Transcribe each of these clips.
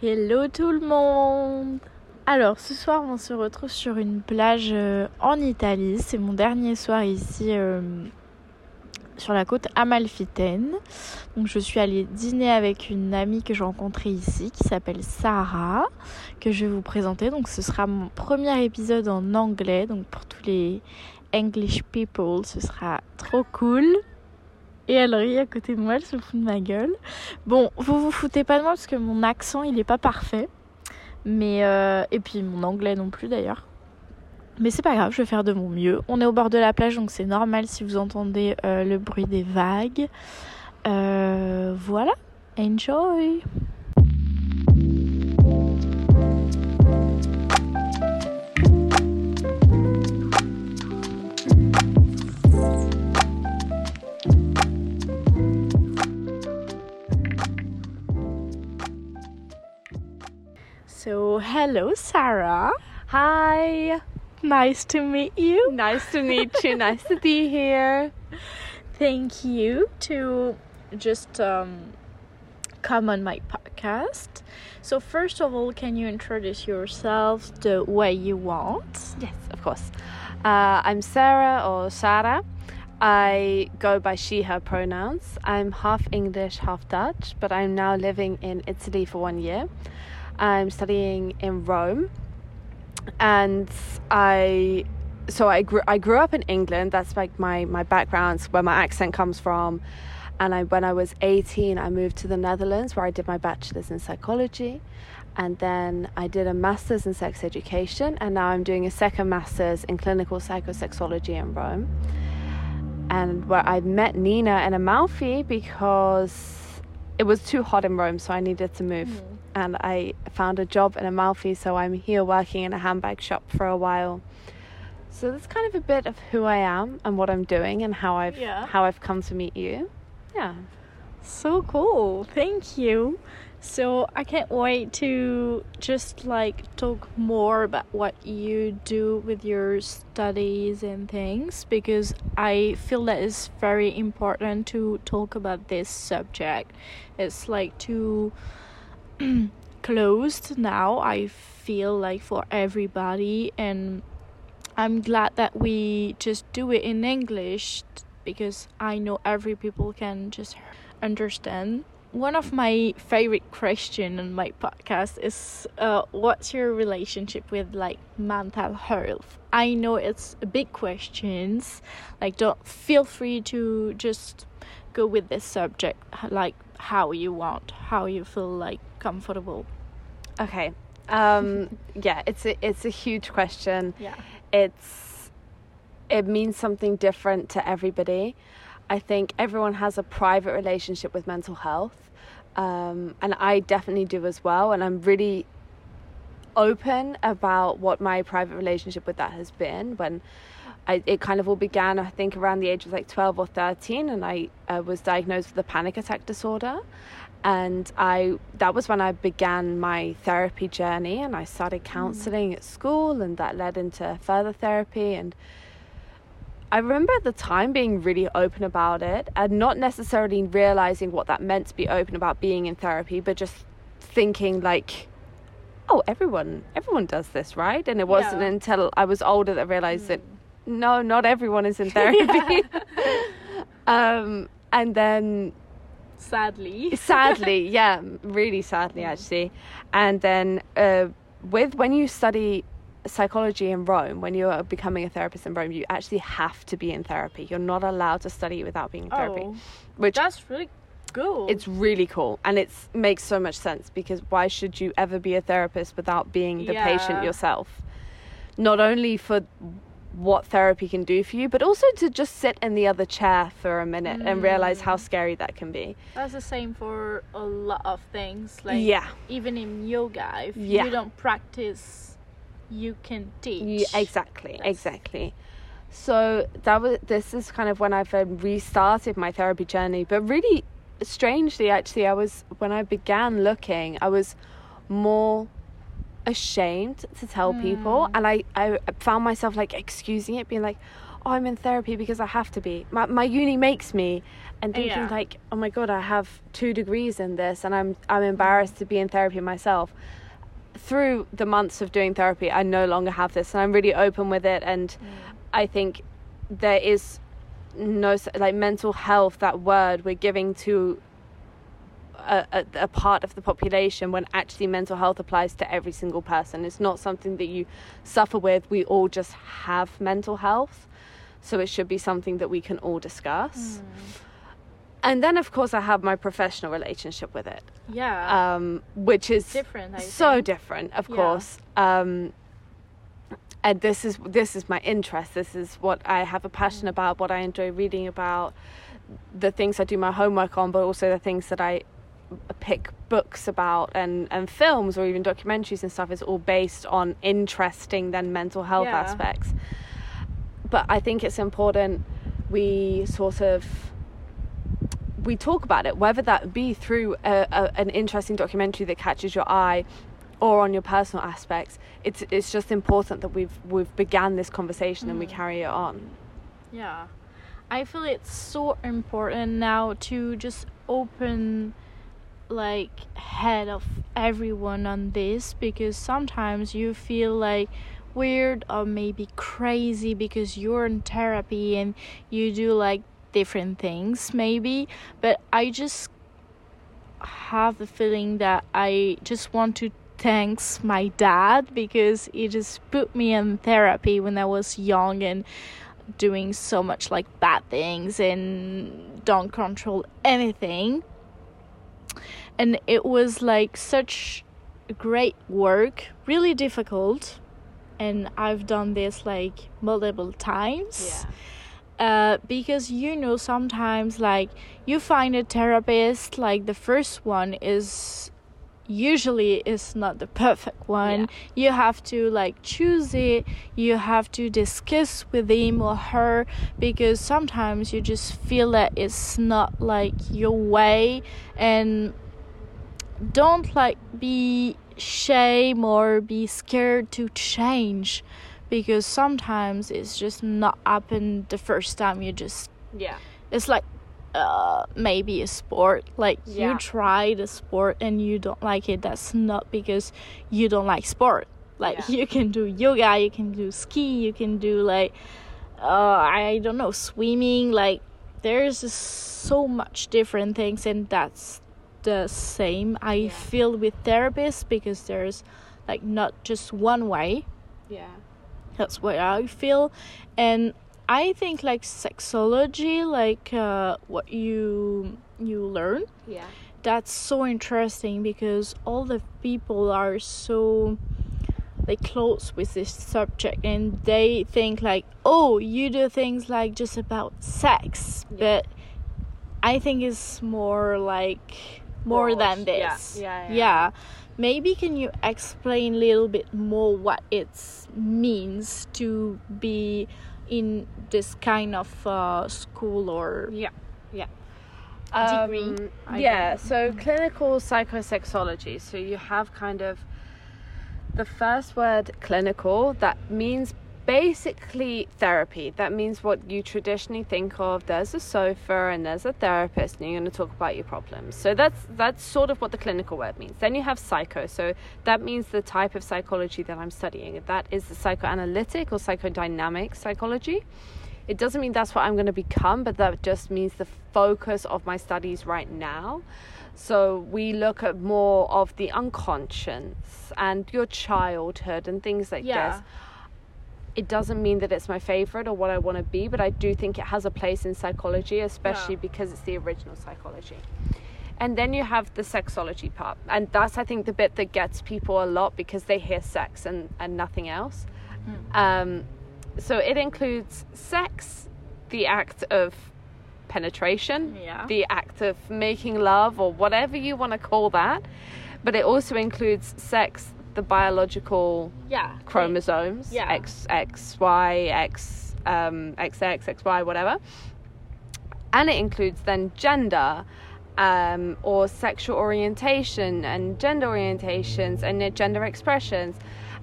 Hello tout le monde Alors ce soir on se retrouve sur une plage euh, en Italie. C'est mon dernier soir ici euh, sur la côte amalfitaine. Donc je suis allée dîner avec une amie que j'ai rencontrée ici qui s'appelle Sarah, que je vais vous présenter. Donc ce sera mon premier épisode en anglais. Donc pour tous les English people, ce sera trop cool. Et elle rit à côté de moi, elle se fout de ma gueule. Bon, vous vous foutez pas de moi parce que mon accent il est pas parfait. Mais euh, et puis mon anglais non plus d'ailleurs. Mais c'est pas grave, je vais faire de mon mieux. On est au bord de la plage donc c'est normal si vous entendez euh, le bruit des vagues. Euh, voilà, enjoy! So, hello, Sarah. Hi. Nice to meet you. Nice to meet you. nice to be here. Thank you to just um, come on my podcast. So, first of all, can you introduce yourself the way you want? Yes, of course. Uh, I'm Sarah or Sarah. I go by she, her pronouns. I'm half English, half Dutch, but I'm now living in Italy for one year. I'm studying in Rome, and I so I grew I grew up in England. That's like my my background, where my accent comes from. And I, when I was 18, I moved to the Netherlands where I did my bachelor's in psychology. And then I did a master's in sex education. And now I'm doing a second master's in clinical psychosexology in Rome. And where I met Nina in Amalfi because it was too hot in Rome, so I needed to move. Mm and I found a job in Amalfi, so I'm here working in a handbag shop for a while. So that's kind of a bit of who I am and what I'm doing and how I've Yeah. how I've come to meet you. Yeah. So cool. Thank you. So I can't wait to just like talk more about what you do with your studies and things because I feel that it's very important to talk about this subject. It's like too closed now, I feel like for everybody and I'm glad that we just do it in English because I know every people can just understand. One of my favorite question on my podcast is uh, what's your relationship with like mental health? I know it's a big questions. Like don't feel free to just go with this subject like how you want, how you feel like comfortable. Okay. Um yeah, it's a it's a huge question. Yeah. it's it means something different to everybody. I think everyone has a private relationship with mental health, um, and I definitely do as well. And I'm really open about what my private relationship with that has been. When I, it kind of all began, I think around the age of like 12 or 13, and I uh, was diagnosed with a panic attack disorder. And I that was when I began my therapy journey, and I started counseling at school, and that led into further therapy and I remember at the time being really open about it and not necessarily realizing what that meant to be open about being in therapy, but just thinking like, oh, everyone, everyone does this, right? And it wasn't Yeah. until I was older that I realized that no, not everyone is in therapy. um, and then Sadly. sadly, yeah, really sadly actually. And then uh, with when you study psychology in Rome, when you're becoming a therapist in Rome, you actually have to be in therapy. You're not allowed to study without being in therapy, Oh, which that's really cool. it's really cool and it makes so much sense because why should you ever be a therapist without being the patient yourself? Not only for what therapy can do for you, but also to just sit in the other chair for a minute and realize Mm. how scary that can be. That's the same for a lot of things. Like Yeah. even in yoga, if Yeah. you don't practice, you can teach. Yeah, exactly, That's- exactly. So that was this is kind of when I've um, restarted my therapy journey. But really, strangely, actually, I was when I began looking, I was more ashamed to tell people, mm. and I I found myself like excusing it, being like, oh, I'm in therapy because I have to be. My my uni makes me, and thinking Yeah. like, oh my god, I have two degrees in this, and I'm I'm embarrassed to be in therapy myself. Through the months of doing therapy, I no longer have this, and I'm really open with it. And mm. I think there is no like mental health. That word we're giving to a, a, a part of the population when actually mental health applies to every single person. It's not something that you suffer with. We all just have mental health. So it should be something that we can all discuss. And then, of course, I have my professional relationship with it, Yeah. um, which is different. I so think. different, of Yeah. course. Um, and this is this is my interest. This is what I have a passion Mm. about. What I enjoy reading about, the things I do my homework on, but also the things that I pick books about and and films or even documentaries and stuff is all based on interesting then mental health Yeah. aspects. But I think it's important we sort of we talk about it, whether that be through a, a, an interesting documentary that catches your eye, or on your personal aspects. It's it's just important that we've we've began this conversation and we Mm. carry it on. Yeah. I feel it's so important now to just open like head of everyone on this because sometimes you feel like weird or maybe crazy because you're in therapy and you do like different things maybe. But I just have the feeling that I just want to thanks my dad because he just put me in therapy when I was young and doing so much like bad things and don't control anything and it was like such great work really difficult and i've done this like multiple times. Uh, because you know sometimes like you find a therapist like the first one is usually is not the perfect one. Yeah. you have to like choose it. You have to discuss with him or her because sometimes you just feel that it's not like your way. And don't like be shame or be scared to change because sometimes it's just not happen the first time you just Yeah. it's like uh maybe a sport like Yeah. you try the sport and you don't like it that's not because you don't like sport like Yeah. you can do yoga you can do ski you can do like uh i don't know swimming like there's so much different things and that's the same i Yeah. feel with therapists because there's like not just one way Yeah. that's what I feel, and I think like sexology, like uh, what you you learn, Yeah. that's so interesting because all the people are so like close with this subject and they think like oh you do things like just about sex Yeah. but i think it's more like more than Yeah. this Yeah, yeah. yeah maybe can you explain a little bit more what it means to be in this kind of uh, school or Yeah. Yeah. Degree, Um, I yeah, so clinical psychosexology. So you have kind of the first word clinical that means basically therapy. That means what you traditionally think of. There's a sofa and there's a therapist, and you're going to talk about your problems. So that's that's sort of what the clinical word means. Then you have psycho. So that means the type of psychology that I'm studying. That is the psychoanalytic or psychodynamic psychology. It doesn't mean that's what I'm going to become, but that just means the focus of my studies right now. So we look at more of the unconscious and your childhood and things like Yeah. this. It doesn't mean that it's my favorite or what I want to be, but I do think it has a place in psychology, especially Yeah. because it's the original psychology. And then you have the sexology part. And that's, I think, the bit that gets people a lot because they hear sex and, and nothing else. Um, so it includes sex, the act of penetration, Yeah. the act of making love, or whatever you want to call that. But it also includes sex, the biological yeah chromosomes, Yeah. X, X, Y, X, um, XX, XY, whatever. And it includes then gender. Um, or sexual orientation and gender orientations and gender expressions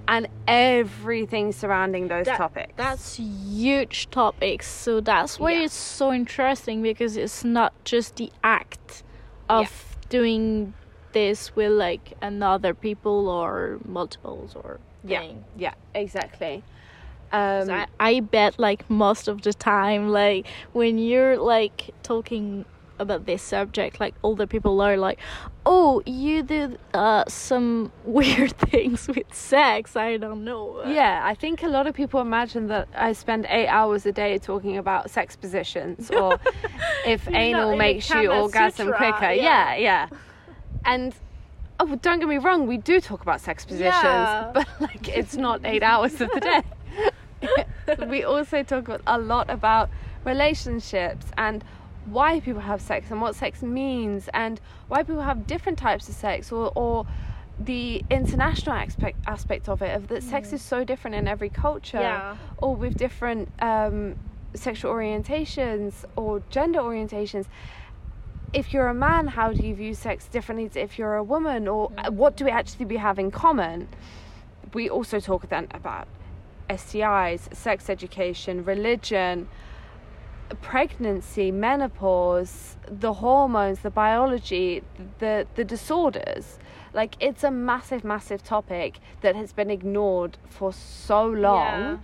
and everything surrounding those That- topics. That's huge topics. So that's why Yeah. it's so interesting because it's not just the act of doing this with like another people or multiples or yeah, thing. yeah, exactly. Um, I, I bet like most of the time like when you're like talking about this subject like older people are like oh you did uh some weird things with sex i don't know yeah, I think a lot of people imagine that I spend eight hours a day talking about sex positions or if anal not in a makes you orgasm Sutra, quicker. yeah. Yeah, yeah. And oh, don't get me wrong, we do talk about sex positions, Yeah. but like it's not eight hours of the day. we also talk a lot about relationships and why people have sex and what sex means and why people have different types of sex or, or the international aspect aspect of it of that sex is so different in every culture Yeah. or with different um, sexual orientations or gender orientations if you're a man how do you view sex differently to if you're a woman? Or uh, what do we actually we have in common? We also talk then about STIs, sex education, religion, pregnancy, menopause, the hormones, the biology, the the disorders. Like it's a massive, massive topic that has been ignored for so long, Yeah.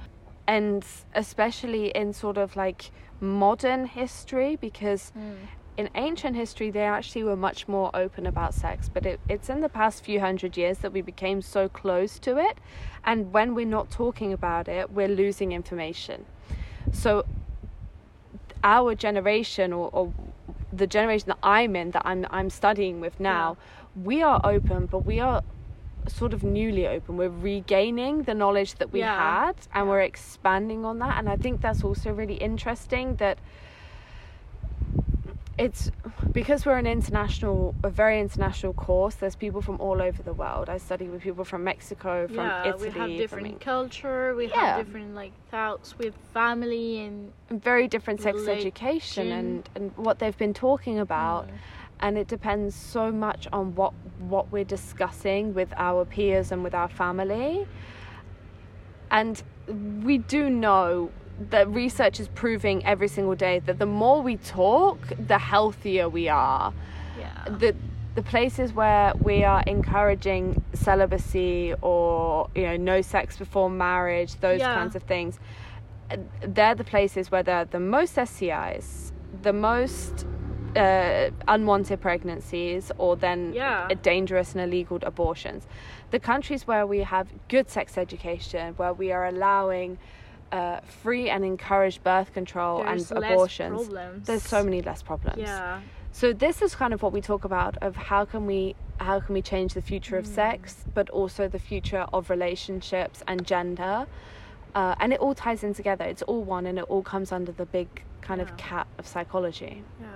and especially in sort of like modern history because in ancient history they actually were much more open about sex but it, it's in the past few hundred years that we became so close to it and when we're not talking about it we're losing information. So our generation or, or the generation that i'm in that i'm, I'm studying with now we are open but we are sort of newly open. We're regaining the knowledge that we Yeah. had and we're expanding on that and i think that's also really interesting that it's because we're an international a very international course there's people from all over the world i study with people from mexico from Italy. yeah, italy we have different culture we Yeah. have different like thoughts with family and very different sex Religion. education and, and what they've been talking about and it depends so much on what what we're discussing with our peers and with our family and we do know that research is proving every single day that the more we talk the healthier we are yeah the the places where we are encouraging celibacy or you know no sex before marriage those Yeah. kinds of things they're the places where there are the most STIs the most uh, unwanted pregnancies or then Yeah. dangerous and illegal abortions the countries where we have good sex education where we are allowing uh, free and encouraged birth control There's and abortions there's so many less problems yeah so this is kind of what we talk about of how can we how can we change the future of sex, but also the future of relationships and gender, uh, and it all ties in together. It's all one, and it all comes under the big kind Yeah. of cap of psychology. Yeah.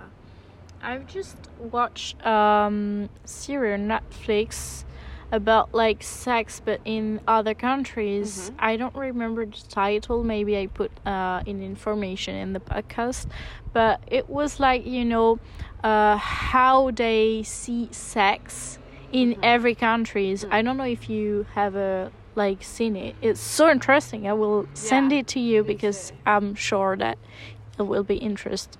I've just watched um series on Netflix about like sex but in other countries. I don't remember the title. Maybe I put uh in information in the podcast. But it was like, you know, uh how they see sex in every countries. I don't know if you have a like seen it. It's so interesting. I will send Yeah, it to you because do. I'm sure that it will be interest.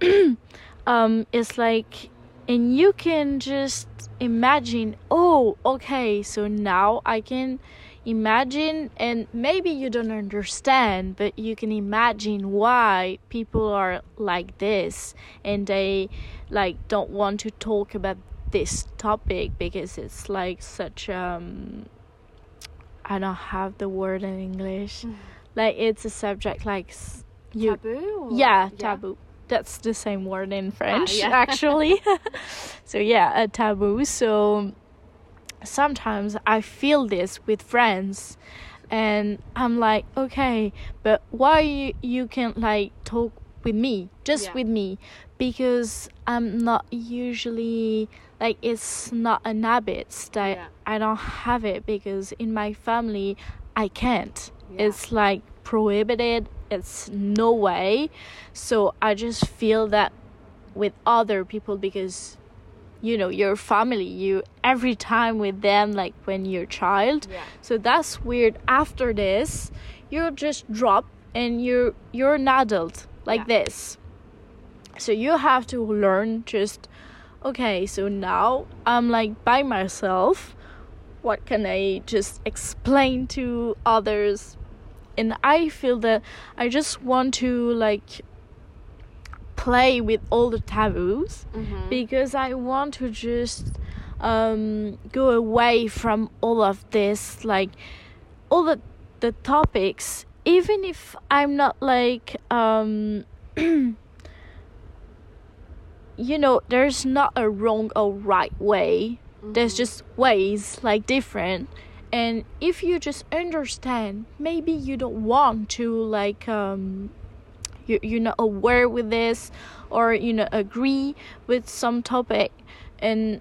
um, it's like, and you can just imagine. Oh, okay. So now I can imagine, and maybe you don't understand, but you can imagine why people are like this, and they like don't want to talk about this topic because it's like such um I don't have the word in English. Like it's a subject like you taboo? or- yeah, taboo. That's the same word in ah, French yeah. actually. so yeah, a taboo. So sometimes I feel this with friends and I'm like, okay, but why you you can like talk with me, just Yeah. with me because I'm not usually like it's not an habit that Yeah. I don't have it because in my family I can't. It's like prohibited. It's no way. So I just feel that with other people because you know your family you every time with them like when you're child Yeah. so that's weird after this you just drop and you're you're an adult like Yeah. this so you have to learn just okay so now i'm like by myself what can i just explain to others and i feel that i just want to like play with all the taboos Mhm. because I want to just um, go away from all of this, like all the the topics. Even if I'm not like, um, you know, there's not a wrong or right way. There's just ways like different. And if you just understand, maybe you don't want to like um, you you're not aware with this or you know agree with some topic and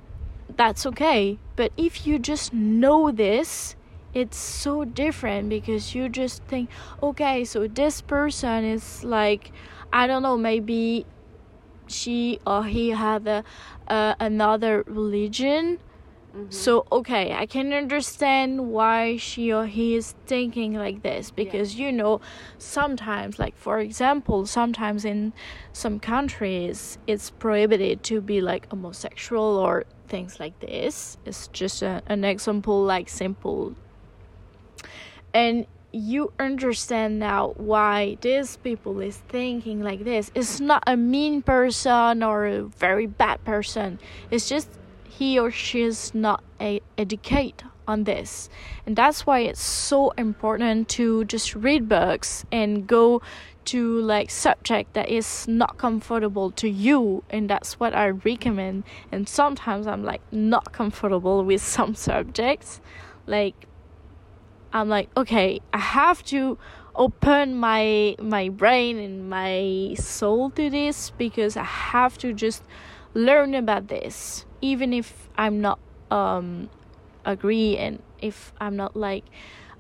that's okay. But if you just know this it's so different because you just think okay so this person is like i don't know maybe she or he had a, uh, another religion Mm-hmm. so okay, I can understand why she or he is thinking like this because you know sometimes like for example, sometimes in some countries it's prohibited to be like homosexual or things like this. It's just a, an example like simple. And you understand now why this people is thinking like this. It's not a mean person or a very bad person. It's just he or she is not a educate on this. And that's why it's so important to just read books and go to like subject that is not comfortable to you. And that's what i recommend. And sometimes i'm like not comfortable with some subjects. Like I'm like, okay, I have to open my my brain and my soul to this because I have to just learn about this, even if I'm not um agree and if I'm not like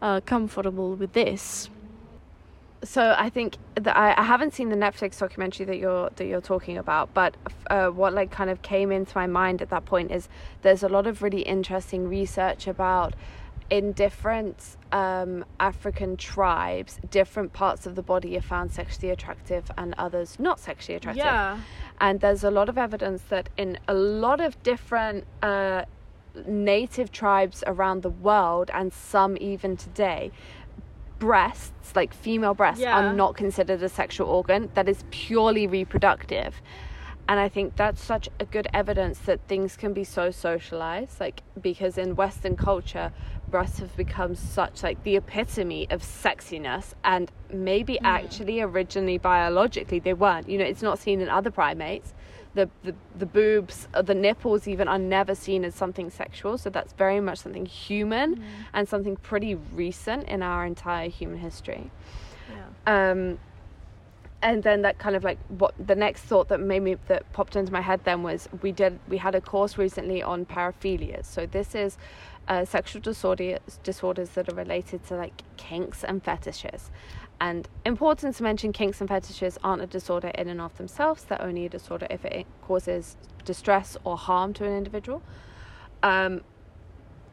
uh, comfortable with this. so I think that I, I haven't seen the Netflix documentary that you're that you're talking about, but uh, what like kind of came into my mind at that point is there's a lot of really interesting research about in different um, African tribes, different parts of the body are found sexually attractive and others not sexually attractive. And there's a lot of evidence that in a lot of different uh, native tribes around the world, and some even today, breasts, like female breasts, Yeah. are not considered a sexual organ that is purely reproductive. And I think that's such a good evidence that things can be so socialized, like because in Western culture, breasts have become such like the epitome of sexiness, and maybe actually originally biologically they weren't. You know, it's not seen in other primates. The, the the boobs, uh, the nipples, even are never seen as something sexual. So that's very much something human and something pretty recent in our entire human history Yeah. um, and then that kind of like what the next thought that made me that popped into my head then was we did we had a course recently on paraphilias so this is uh, sexual disorder disorders that are related to like kinks and fetishes. And important to mention kinks and fetishes aren't a disorder in and of themselves. They're only a disorder if it causes distress or harm to an individual. Um,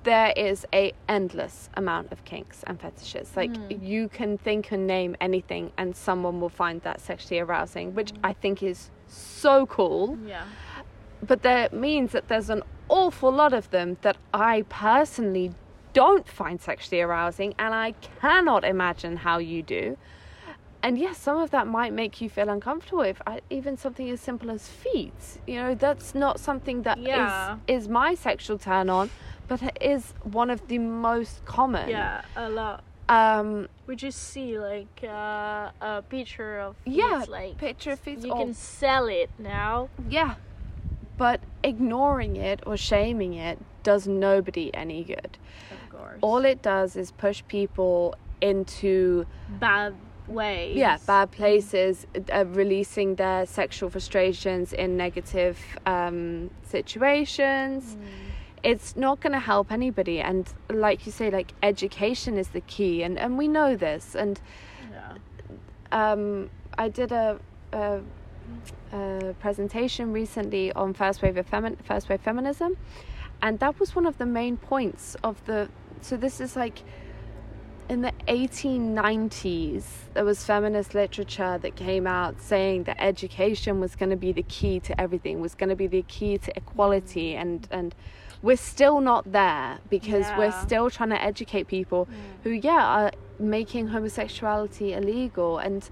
there is a endless amount of kinks and fetishes. Like you can think and name anything and someone will find that sexually arousing which i think is so cool. Yeah. But that means that there's an awful lot of them that i personally don't find sexually arousing and i cannot imagine how you do and yes some of that might make you feel uncomfortable if I, even something as simple as feet you know that's not something that is Yeah. is my sexual turn on but it is one of the most common Yeah, a lot. um We just see like uh, a picture of yeah like picture of feet you or- can sell it now. yeah but ignoring it or shaming it does nobody any good Of course. all it does is push people into bad ways. yeah bad places uh, releasing their sexual frustrations in negative um, situations it's not going to help anybody and like you say like education is the key and and we know this and Yeah. um, I did a, a a presentation recently on first wave of femi- first wave feminism, and that was one of the main points of the. So this is like in the 1890s, there was feminist literature that came out saying that education was going to be the key to everything, was going to be the key to equality, mm. and and we're still not there because Yeah. we're still trying to educate people mm. who, yeah, are making homosexuality illegal, and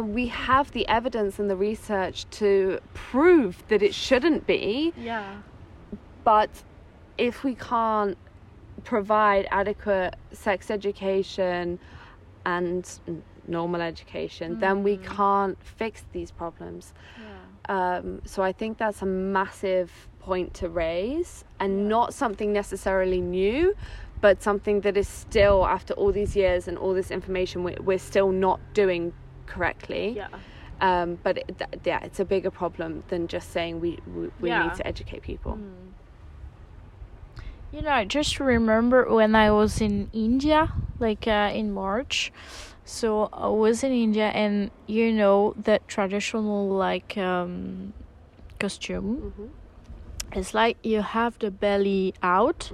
and we have the evidence and the research to prove that it shouldn't be Yeah. but if we can't provide adequate sex education and normal education, then we can't fix these problems. Um, so I think that's a massive point to raise and not something necessarily new, but something that is still, after all these years and all this information, we- we're still not doing correctly. Yeah. Um, but it, th- yeah, it's a bigger problem than just saying we, we, we Yeah. need to educate people. You know, I just remember when I was in India, like uh, in March. So I was in India, and you know that traditional like um, costume. It's like you have the belly out,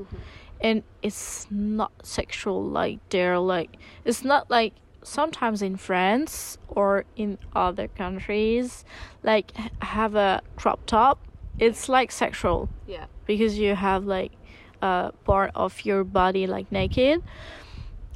and it's not sexual. Like they're like it's not like sometimes in France or in other countries, like have a crop top. It's like sexual Yeah. because you have like a part of your body like naked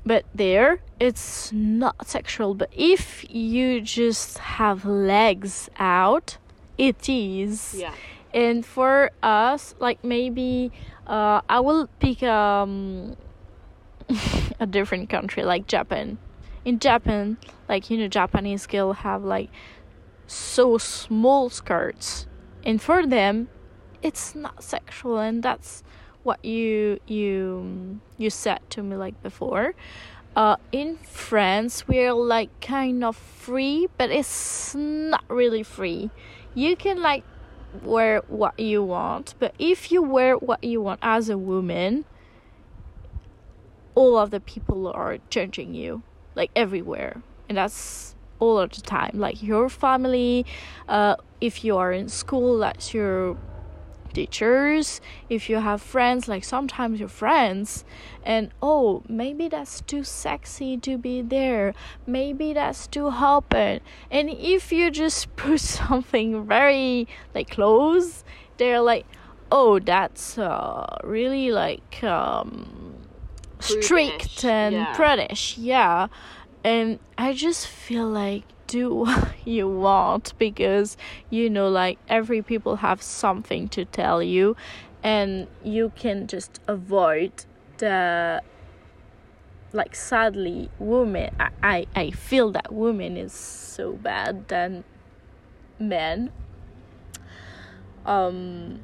but there it's not sexual but if you just have legs out it is Yeah. and for us like maybe uh, i will pick um a different country like japan in japan like you know japanese girl have like so small skirts. And for them it's not sexual and that's what you you you said to me like before. Uh in france we're like kind of free but it's not really free. You can like wear what you want but if you wear what you want as a woman all of the people are judging you like everywhere. And that's all of the time. Like your family uh if you are in school that's your teachers. If you have friends like sometimes your friends. And oh maybe that's too sexy to be there. Maybe that's too open. And if you just put something very like close they're like oh that's uh really like um strict and yeah. prudish yeah. And i just feel like do what you want? Because you know like every people have something to tell you and you can just avoid the like sadly women i i, I feel that women is so bad than men. Um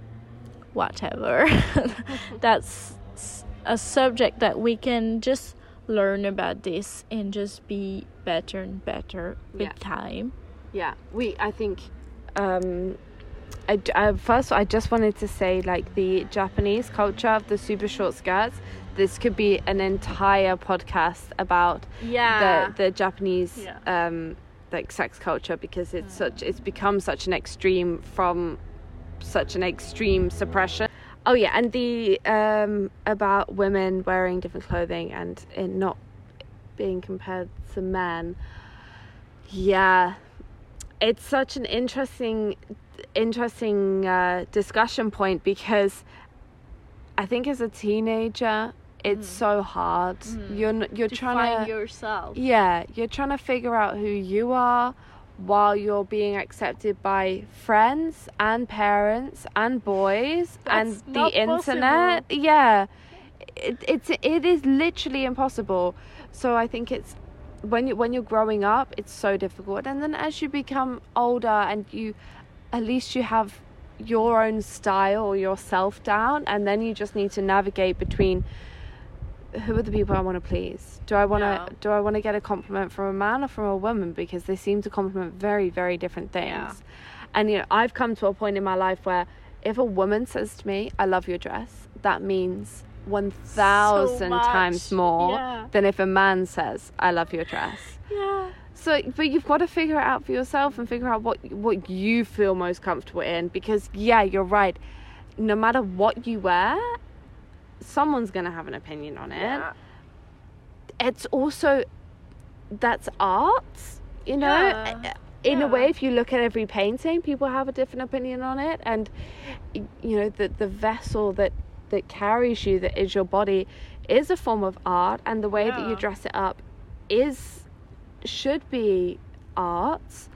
whatever. That's a subject that we can just learn about this and just be better and better with Yeah. time Yeah, we. I think. Um, I, I first I just wanted to say like the Japanese culture of the super short skirts. This could be an entire podcast about yeah the the Japanese Yeah. um like sex culture because it's such it's become such an extreme from such an extreme suppression. Oh yeah, and the um about women wearing different clothing and it not being compared to men. Yeah, it's such an interesting interesting uh, discussion point because I think as a teenager it's so hard. You're you're to trying find to yourself yeah, you're trying to figure out who you are while you're being accepted by friends and parents and boys and the internet. Yeah. It, it's it is literally impossible. So I think it's when you when you're growing up, it's so difficult. And then as you become older and you at least you have your own style or yourself down and then you just need to navigate between who are the people I want to please? Do I want to Yeah. do I want to get a compliment from a man or from a woman because they seem to compliment very very different things. Yeah. And you know, I've come to a point in my life where if a woman says to me, "I love your dress," that means 1000 much. times more Yeah. than if a man says, "I love your dress." yeah so but you've got to figure it out for yourself and figure out what what you feel most comfortable in because yeah you're right no matter what you wear someone's going to have an opinion on it. Yeah. it's also that's art you know? Yeah. in a way if you look at every painting people have a different opinion on it. And you know the the vessel that that carries you that is your body is a form of art. And the way that you dress it up is should be art.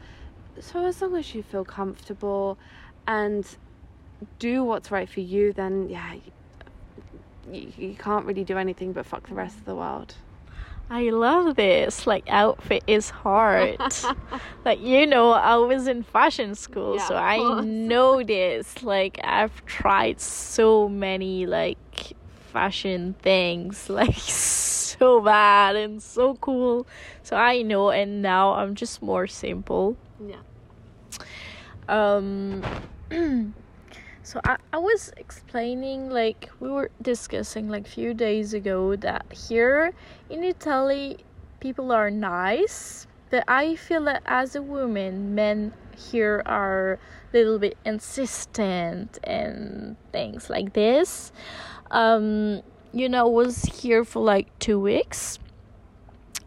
So as long as you feel comfortable and do what's right for you then yeah you, you can't really do anything but fuck the rest of the world I love this. Like outfit is hard. like you know, I was in fashion school, Yeah, so I course. know this. Like I've tried so many like fashion things, like so bad and so cool. So I know and now I'm just more simple. yeah um so I, I was explaining like we were discussing like few days ago that here in italy people are nice but i feel that as a woman men here are a little bit insistent and things like this. Um you know was here for like two weeks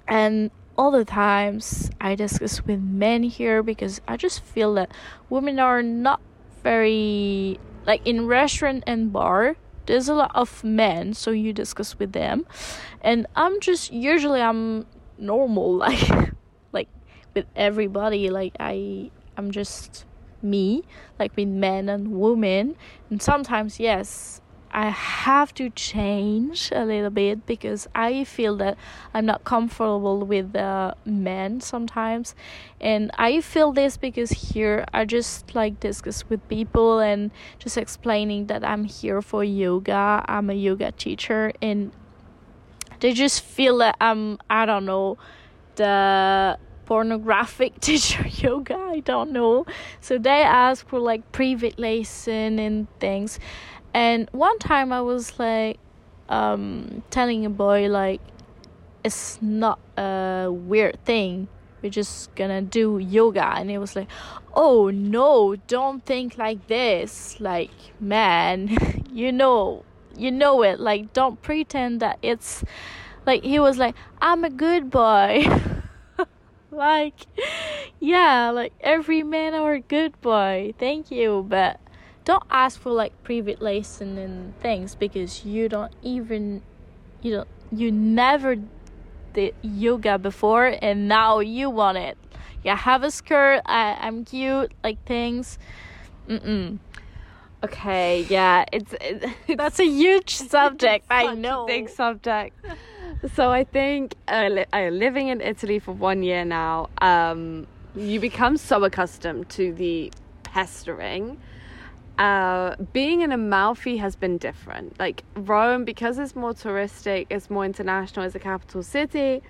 and all the times I discuss with men here because I just feel that women are not very like in restaurant and bar there's a lot of men so you discuss with them. And I'm just usually I'm normal like like with everybody. Like I I'm just me like with men and women. And sometimes yes I have to change a little bit because I feel that I'm not comfortable with uh, men sometimes, and I feel this because here I just like discuss with people and just explaining that I'm here for yoga. I'm a yoga teacher, and they just feel that I'm I don't know the pornographic teacher yoga. I don't know. So they ask for like private lesson and things and one time i was like um telling a boy like it's not a weird thing. We're just gonna do yoga. And he was like oh no don't think like this. Like man you know you know it. Like don't pretend that it's like he was like i'm a good boy. Like yeah like every man are a good boy. Thank you but don't ask for like private lesson and things because you don't even you don't you never did yoga before and now you want it yeah have a skirt I, i'm cute like things mm-mm okay yeah it's, it's that's a huge subject i know big subject. So I think uh, li- uh, living in Italy for one year now, um, you become so accustomed to the pestering. Uh, being in Amalfi has been different. Like Rome, because it's more touristic, it's more international, it's a capital city.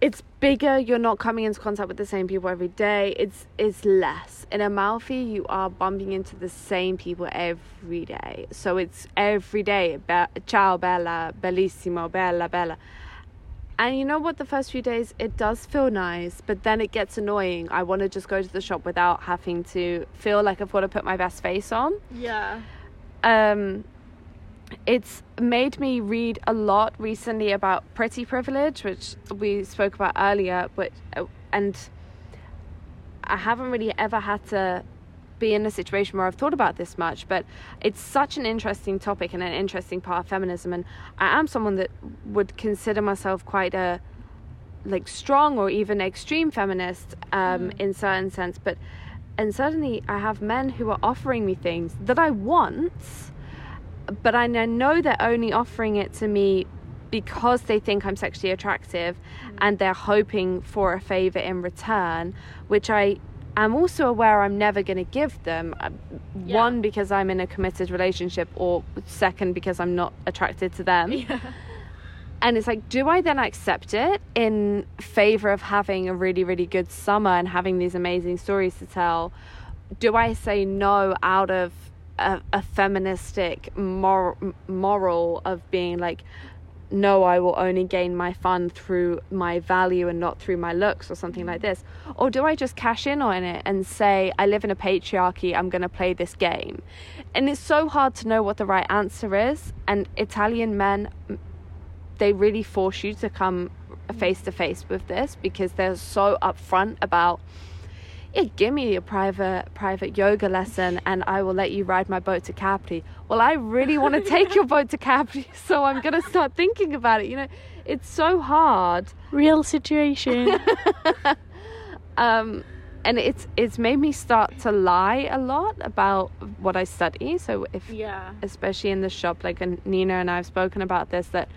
It's bigger. You're not coming into contact with the same people every day. It's it's less. In Amalfi, you are bumping into the same people every day. So it's every day. Be- Ciao, bella, bellissimo, bella, bella. And you know what? The first few days, it does feel nice, but then it gets annoying. I want to just go to the shop without having to feel like I've got to put my best face on yeah um, it's made me read a lot recently about pretty privilege, which we spoke about earlier, but uh, and I haven't really ever had to be in a situation where I've thought about this much, but it's such an interesting topic and an interesting part of feminism, and I am someone that would consider myself quite a like strong or even extreme feminist um, in certain sense, but and certainly I have men who are offering me things that I want but I know they're only offering it to me because they think I'm sexually attractive and they're hoping for a favor in return, which I am also aware I'm never going to give them. Uh, Yeah. One, because I'm in a committed relationship, or second, because I'm not attracted to them. And it's like, do I then accept it in favor of having a really, really good summer and having these amazing stories to tell? Do I say no out of a, a feministic mor- moral of being like, know I will only gain my fun through my value and not through my looks or something like mm. this? Or do I just cash in on it and say, I live in a patriarchy, I'm going to play this game? And it's so hard to know what the right answer is. And Italian men, they really force you to come face to face with this because they're so upfront about yeah, give me a private private yoga lesson and I will let you ride my boat to Capri. Well, I really want to take your boat to Capri, so I'm going to start thinking about it. You know, it's so hard. Real situation. um, and it's it's made me start to lie a lot about what I study. So if yeah, especially in the shop, like Nina and I have spoken about this that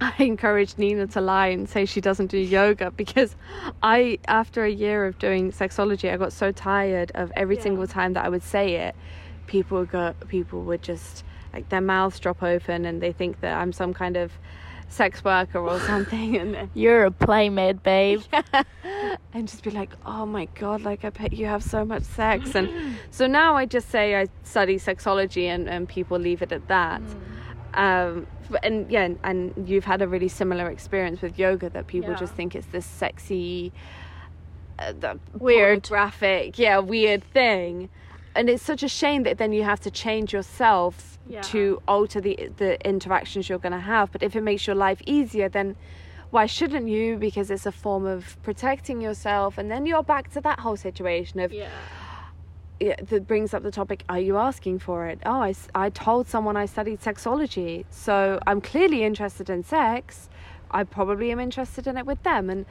I encouraged Nina to lie and say she doesn't do yoga because I, after a year of doing sexology, I got so tired of every yeah. single time that I would say it, people would go, people would just like their mouths drop open and they think that I'm some kind of sex worker or something, and then, you're a playmate, babe. Yeah. and just be like, oh my god, like I bet you have so much sex, and so now I just say I study sexology, and and people leave it at that. Mm. Um, and yeah, and you've had a really similar experience with yoga that people yeah. just think it's this sexy, uh, weird, graphic, yeah, weird thing. And it's such a shame that then you have to change yourself yeah. to alter the the interactions you're going to have. But if it makes your life easier, then why shouldn't you? Because it's a form of protecting yourself, and then you're back to that whole situation of. Yeah that brings up the topic are you asking for it? Oh I, I told someone i studied sexology so i'm clearly interested in sex. I probably am interested in it with them and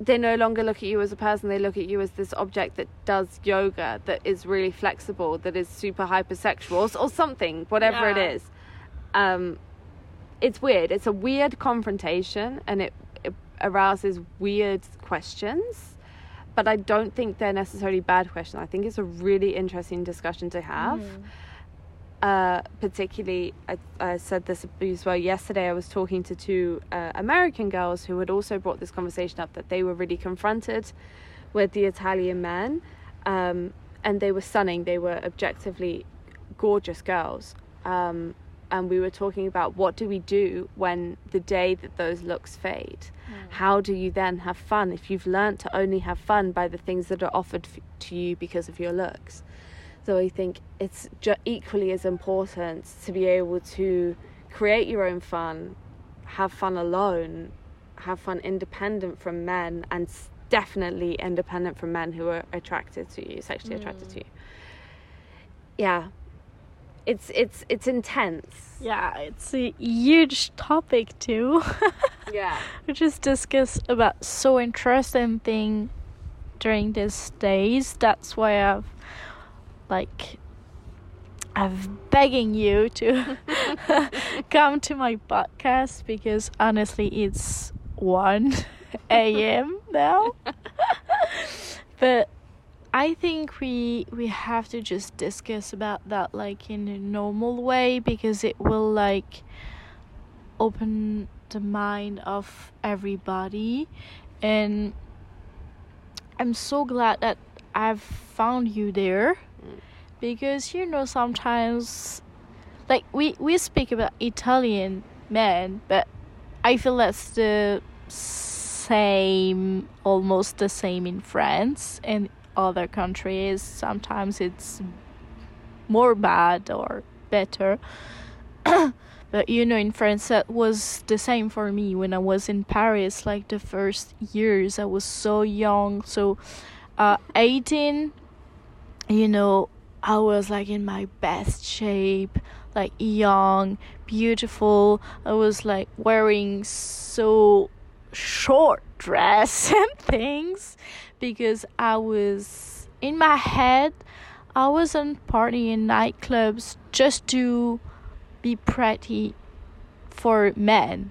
they no longer look at you as a person they look at you as this object that does yoga that is really flexible that is super hypersexual or, or something whatever yeah. it is. Um, it's weird. It's a weird confrontation and it, it arouses weird questions but I don't think they're necessarily bad questions. I think it's a really interesting discussion to have. Mm. Uh, particularly, I, I, said this as well yesterday. I was talking to two uh, American girls who had also brought this conversation up that they were really confronted with the Italian men, um, and they were stunning. They were objectively gorgeous girls. Um, and we were talking about what do we do when the day that those looks fade mm. how do you then have fun if you've learned to only have fun by the things that are offered f- to you because of your looks so i think it's ju- equally as important to be able to create your own fun have fun alone have fun independent from men and definitely independent from men who are attracted to you sexually mm. attracted to you yeah it's it's it's intense. Yeah, it's a huge topic too. yeah. We just discuss about so interesting thing during these days. That's why I've like I've begging you to come to my podcast because honestly it's 1 a.m. now. but I think we we have to just discuss about that like in a normal way because it will like open the mind of everybody. And I'm so glad that I've found you there because you know sometimes like we we speak about Italian men but I feel that's the same almost the same in France and other countries. Sometimes it's more bad or better. but you know, in France, that was the same for me when I was in Paris. Like the first years, I was so young. So, uh, 18, you know, I was like in my best shape, like young, beautiful. I was like wearing so short dress and things because I was in my head I wasn't partying in nightclubs just to be pretty for men.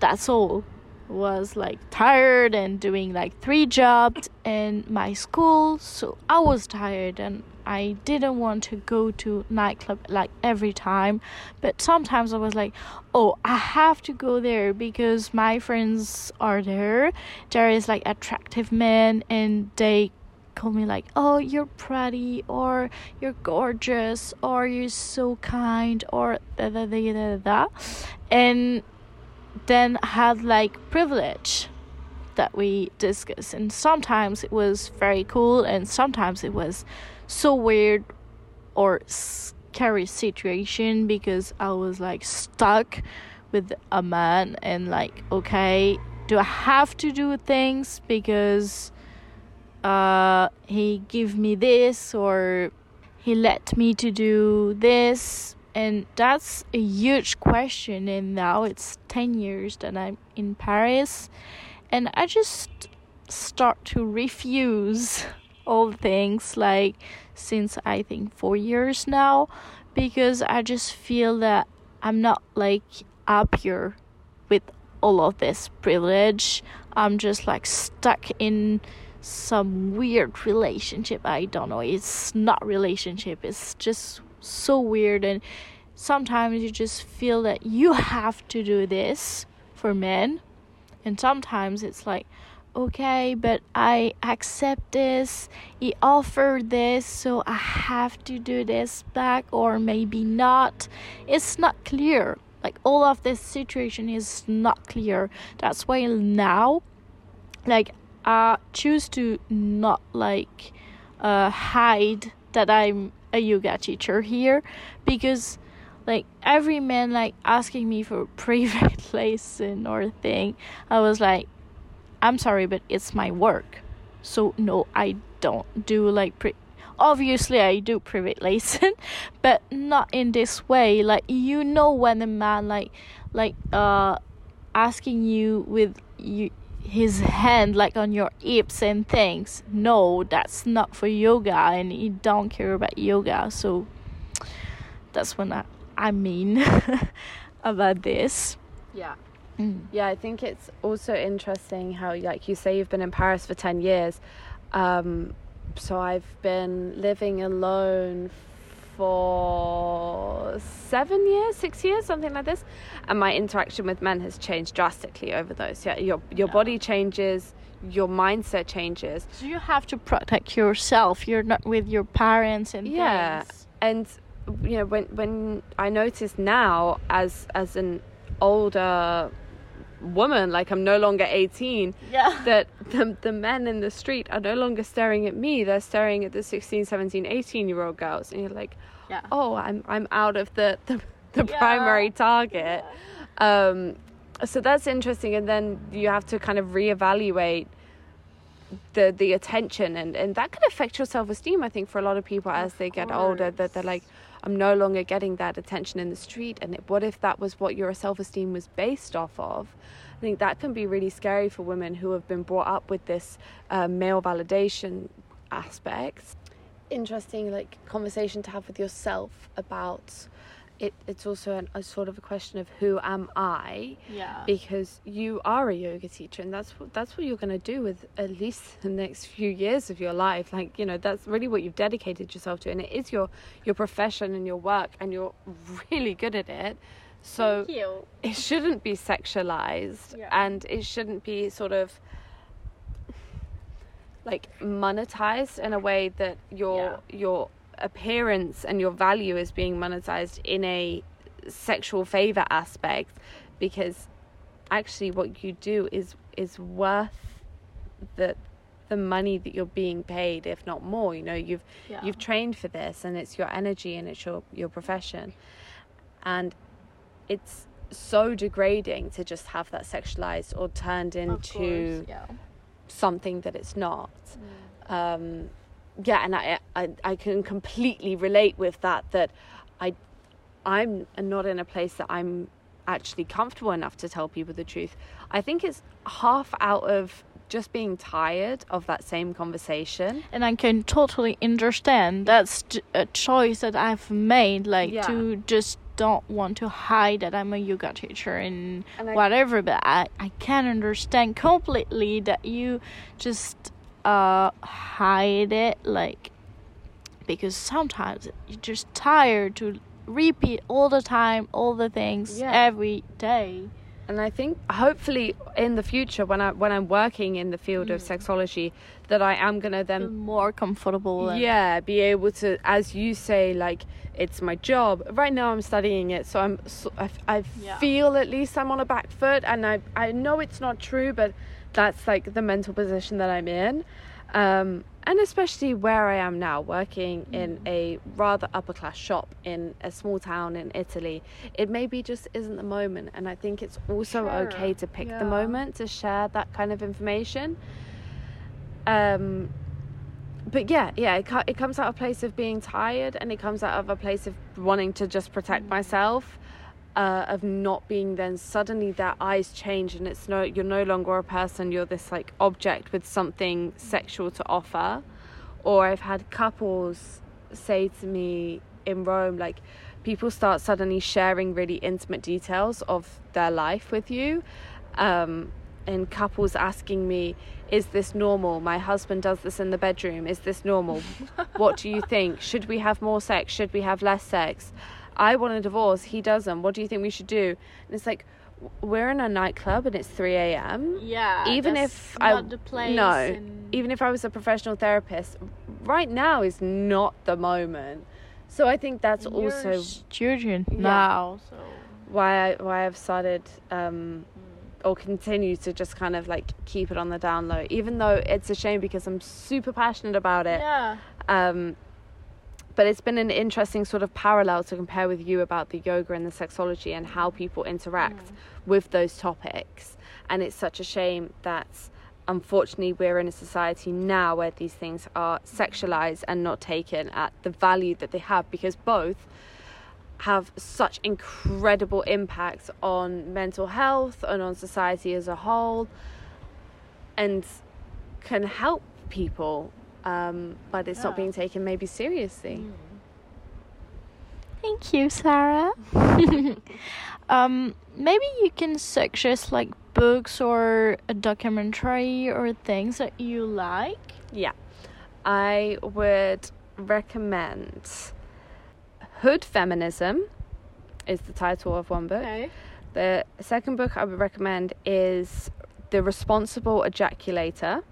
That's all. Was like tired and doing like three jobs and my school, so I was tired and I didn't want to go to nightclub like every time, but sometimes I was like, "Oh, I have to go there because my friends are there. There is like attractive men and they call me like oh you're pretty or you're gorgeous or you're so kind or da da da da da and then had like privilege that we discussed and sometimes it was very cool and sometimes it was so weird or scary situation because I was like stuck with a man and like okay do I have to do things because uh he give me this or he let me to do this? And that's a huge question and now it's 10 years that I'm in Paris and I just start to refuse all things like since I think 4 years now because I just feel that I'm not like up here with all of this privilege. I'm just like stuck in some weird relationship. I don't know. It's not relationship. It's just so weird and sometimes you just feel that you have to do this for men and sometimes it's like okay, but I accept this. He offered this, so I have to do this back, or maybe not. It's not clear. Like all of this situation is not clear. That's why now, like, I choose to not like uh, hide that I'm a yoga teacher here because like every man like asking me for private lesson or thing i was like I'm sorry, but it's my work. So no, I don't do like pre- obviously I do private lesson, but not in this way. Like you know when a man like like uh asking you with you his hand like on your hips and things. No, that's not for yoga and he don't care about yoga. So that's when I, I mean about this. Yeah. Mm. Yeah, I think it's also interesting how, like you say, you've been in Paris for 10 years. Um, so I've been living alone for seven years, six years, something like this. And my interaction with men has changed drastically over those. Yeah, your, your yeah. body changes, your mindset changes. So you have to protect yourself. You're not with your parents and yeah. Things. And you know when when I notice now as as an older woman like i'm no longer 18 yeah that the, the men in the street are no longer staring at me they're staring at the 16 17 18 year old girls and you're like yeah. oh i'm i'm out of the the, the yeah. primary target yeah. um so that's interesting and then you have to kind of reevaluate the the attention and and that can affect your self-esteem i think for a lot of people as they get older that they're like i'm no longer getting that attention in the street and what if that was what your self-esteem was based off of? I think that can be really scary for women who have been brought up with this uh, male validation aspect. Interesting like conversation to have with yourself about it, it's also an, a sort of a question of who am I? Yeah. Because you are a yoga teacher, and that's what that's what you're going to do with at least the next few years of your life. Like you know, that's really what you've dedicated yourself to, and it is your your profession and your work, and you're really good at it. So it shouldn't be sexualized, yeah. and it shouldn't be sort of like monetized in a way that your yeah. your appearance and your value is being monetized in a sexual favor aspect because actually what you do is is worth the the money that you're being paid if not more you know you've yeah. you've trained for this and it's your energy and it's your your profession and it's so degrading to just have that sexualized or turned into course, yeah. something that it's not mm. um, yeah, and I, I I can completely relate with that. That I I'm not in a place that I'm actually comfortable enough to tell people the truth. I think it's half out of just being tired of that same conversation. And I can totally understand that's a choice that I've made, like yeah. to just don't want to hide that I'm a yoga teacher and, and I, whatever. But I I can understand completely that you just uh hide it like because sometimes you're just tired to repeat all the time all the things yeah. every day and I think hopefully in the future when I when I'm working in the field of sexology that I am gonna then more comfortable. yeah be able to as you say like it's my job right now i'm studying it so i'm so, i, I Yeah. feel at least i'm on a back foot and i i know it's not true but that's like the mental position that i'm in. Um and especially where i am now working in a rather upper class shop in a small town in italy it maybe just isn't the moment. And i think it's also Sure. okay to pick Yeah. the moment to share that kind of information. Um but yeah, yeah, it, it comes out of a place of being tired, and it comes out of a place of wanting to just protect myself, uh, of not being then suddenly their eyes change, and it's no, you're no longer a person, you're this like object with something sexual to offer. Or I've had couples say to me in Rome, like people start suddenly sharing really intimate details of their life with you. Um, and couples asking me, Is this normal? My husband does this in the bedroom. Is this normal? what do you think? Should we have more sex? Should we have less sex? I want a divorce. He doesn't. What do you think we should do? And it's like, we're in a nightclub and it's 3 a.m. Yeah. Even if not I the place no, and- even if I was a professional therapist, right now is not the moment. So I think that's you're also student Yeah. now, so why I why I've started um, Mm. or continue to just kind of like keep it on the down low, even though it's a shame because I'm super passionate about it. yeah. Um, but it's been an interesting sort of parallel to compare with you about the yoga and the sexology and how people interact Mm. with those topics. And it's such a shame that unfortunately we're in a society now where these things are sexualized and not taken at the value that they have because both have such incredible impacts on mental health and on society as a whole and can help people um, but it's not being taken maybe seriously Mm. Thank you, Sarah. um, maybe you can suggest like books or a documentary or things that you like. Yeah. I would recommend Hood Feminism is the title of one book. The second book I would recommend is The Responsible Ejaculator.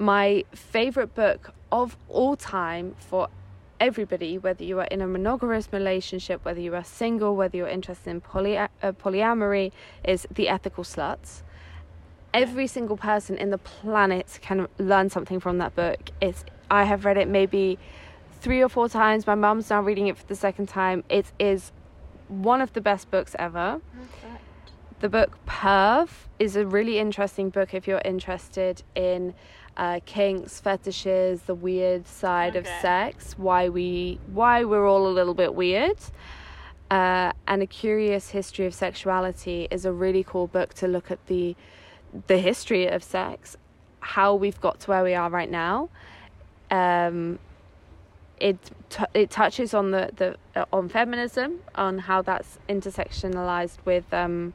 My favorite book of all time for everybody, whether you are in a monogamous relationship, whether you are single, whether you're interested in poly- uh, polyamory, is The Ethical Sluts. Every single person in the planet can learn something from that book. It's I have read it maybe three or four times. My mum's now reading it for the second time. It is one of the best books ever. The book Perv is a really interesting book if you're interested in uh, kinks, fetishes, the weird side of sex, why we why we're all a little bit weird. Uh, and a curious history of sexuality is a really cool book to look at the the history of sex, how we've got to where we are right now. Um, it t- it touches on the the uh, on feminism, on how that's intersectionalized with um,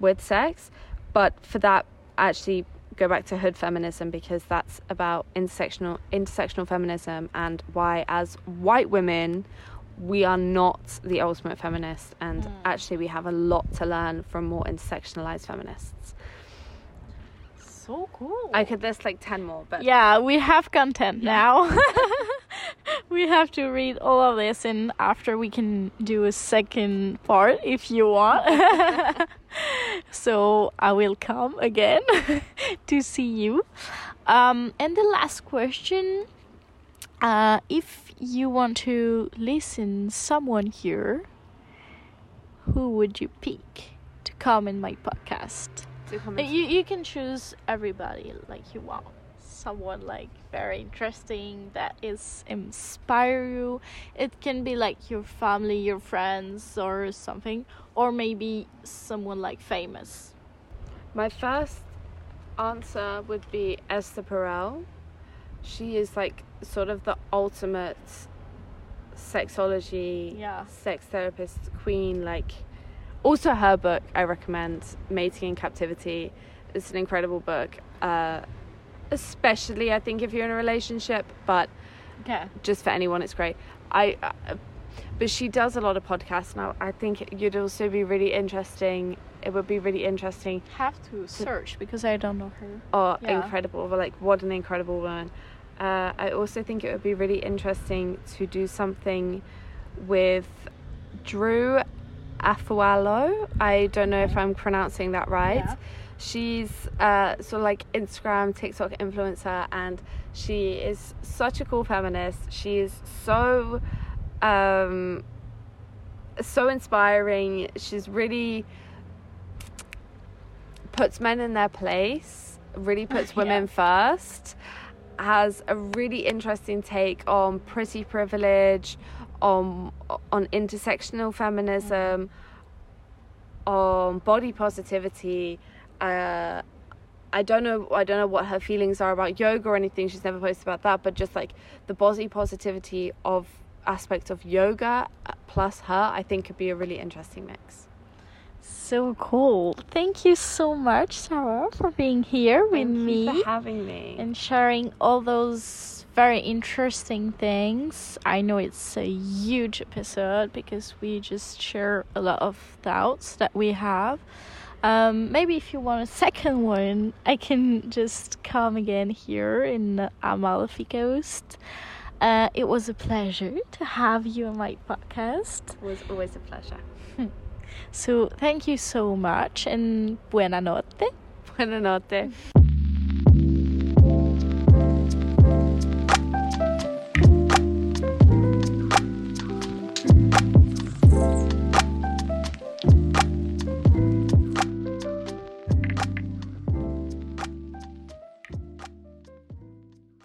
with sex, but for that actually go back to hood feminism because that's about intersectional intersectional feminism and why as white women we are not the ultimate feminist and Mm. actually we have a lot to learn from more intersectionalized feminists. So cool. I could list like 10 more, but Yeah, we have content now. we have to read all of this, and after we can do a second part if you want. so I will come again to see you. Um, and the last question uh, if you want to listen someone here, who would you pick to come in my podcast? Uh, You you can choose everybody like you want. Someone like very interesting that is inspire you. It can be like your family, your friends, or something, or maybe someone like famous. My first answer would be Esther Perel. She is like sort of the ultimate sexology, Yeah. sex therapist queen. Like, also her book I recommend, Mating in Captivity. It's an incredible book, uh, especially I think if you're in a relationship, but Okay. just for anyone, it's great. I, uh, but she does a lot of podcasts now. I think you'd also be really interesting. It would be really interesting. Have to search because I don't know her. Oh, Yeah. incredible! But like, what an incredible woman. Uh, I also think it would be really interesting to do something with Drew Afualo. I don't know if I'm pronouncing that right. Yeah. She's uh, sort of like Instagram, TikTok influencer, and she is such a cool feminist. She is so, um, so inspiring. She's really puts men in their place. Really puts women first. Has a really interesting take on pretty privilege, on on intersectional feminism, on body positivity. Uh, I don't know. I don't know what her feelings are about yoga or anything. She's never posted about that. But just like the body positivity of aspects of yoga uh, plus her, I think could be a really interesting mix. So cool. Thank you so much, Sarah, for being here with me for having me. and sharing all those very interesting things. I know it's a huge episode because we just share a lot of doubts that we have. Um, maybe if you want a second one, I can just come again here in Amalfi Coast. Uh, it was a pleasure to have you on my podcast. it was always a pleasure. So thank you so much and buona notte. Buonanotte.